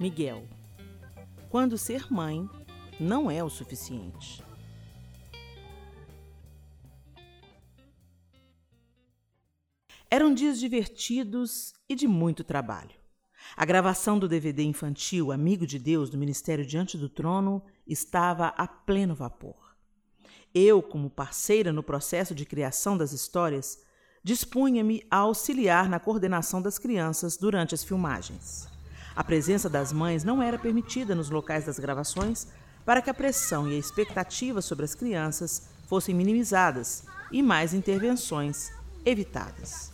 Miguel. Quando ser mãe não é o suficiente. Eram dias divertidos e de muito trabalho. A gravação do DVD infantil Amigo de Deus do Ministério Diante do Trono estava a pleno vapor. Eu, como parceira no processo de criação das histórias, dispunha-me a auxiliar na coordenação das crianças durante as filmagens. A presença das mães não era permitida nos locais das gravações para que a pressão e a expectativa sobre as crianças fossem minimizadas e mais intervenções evitadas.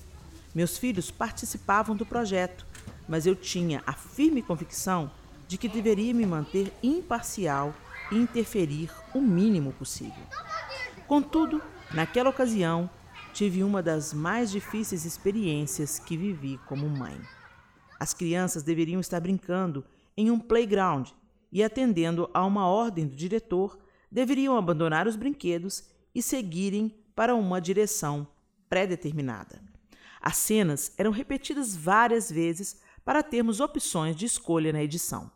Meus filhos participavam do projeto, mas eu tinha a firme convicção de que deveria me manter imparcial e interferir o mínimo possível. Contudo, naquela ocasião, tive uma das mais difíceis experiências que vivi como mãe. As crianças deveriam estar brincando em um playground e, atendendo a uma ordem do diretor, deveriam abandonar os brinquedos e seguirem para uma direção pré-determinada. As cenas eram repetidas várias vezes para termos opções de escolha na edição.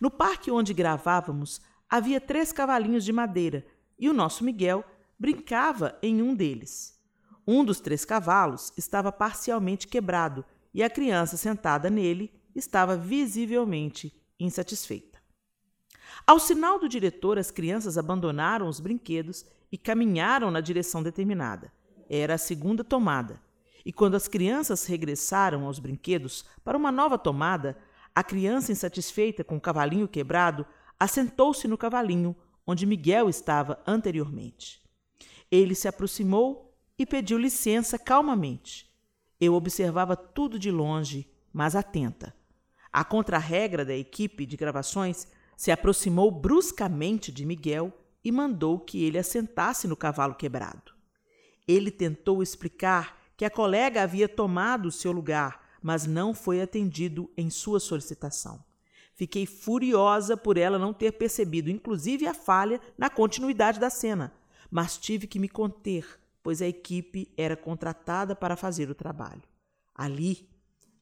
No parque onde gravávamos, havia três cavalinhos de madeira e o nosso Miguel brincava em um deles. Um dos três cavalos estava parcialmente quebrado e a criança sentada nele estava visivelmente insatisfeita. Ao sinal do diretor, as crianças abandonaram os brinquedos e caminharam na direção determinada. Era a segunda tomada. E quando as crianças regressaram aos brinquedos para uma nova tomada, a criança insatisfeita com o cavalinho quebrado assentou-se no cavalinho onde Miguel estava anteriormente. Ele se aproximou e pediu licença calmamente. Eu observava tudo de longe, mas atenta. A contrarregra da equipe de gravações se aproximou bruscamente de Miguel e mandou que ele assentasse no cavalo quebrado. Ele tentou explicar que a colega havia tomado seu lugar, mas não foi atendido em sua solicitação. Fiquei furiosa por ela não ter percebido, inclusive, a falha na continuidade da cena, mas tive que me conter pois a equipe era contratada para fazer o trabalho. Ali,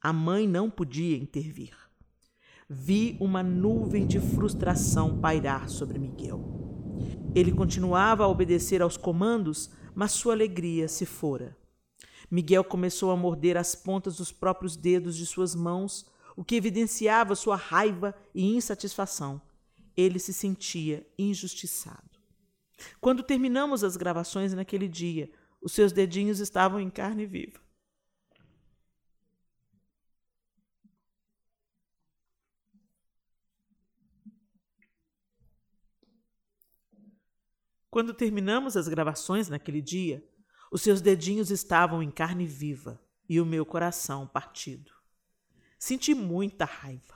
a mãe não podia intervir. Vi uma nuvem de frustração pairar sobre Miguel. Ele continuava a obedecer aos comandos, mas sua alegria se fora. Miguel começou a morder as pontas dos próprios dedos de suas mãos, o que evidenciava sua raiva e insatisfação. Ele se sentia injustiçado. Quando terminamos as gravações naquele dia, os seus dedinhos estavam em carne viva. Quando terminamos as gravações naquele dia, os seus dedinhos estavam em carne viva e o meu coração partido. Senti muita raiva.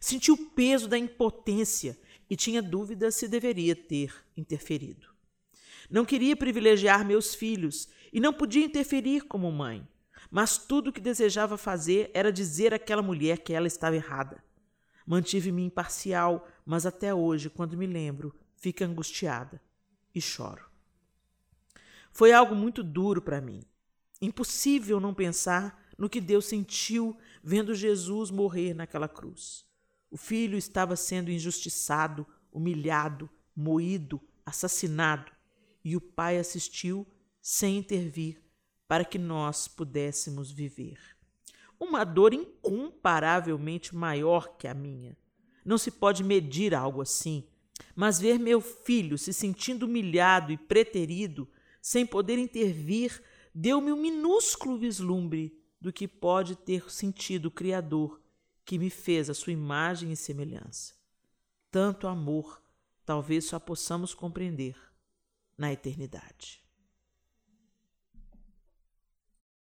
Senti o peso da impotência e tinha dúvida se deveria ter interferido. Não queria privilegiar meus filhos e não podia interferir como mãe, mas tudo o que desejava fazer era dizer àquela mulher que ela estava errada. Mantive-me imparcial, mas até hoje, quando me lembro, fico angustiada e choro. Foi algo muito duro para mim. Impossível não pensar no que Deus sentiu vendo Jesus morrer naquela cruz. O filho estava sendo injustiçado, humilhado, moído, assassinado, e o pai assistiu sem intervir para que nós pudéssemos viver. Uma dor incomparavelmente maior que a minha. Não se pode medir algo assim, mas ver meu filho se sentindo humilhado e preterido, sem poder intervir, deu-me um minúsculo vislumbre do que pode ter sentido o Criador que me fez a sua imagem e semelhança. Tanto amor talvez só possamos compreender na eternidade.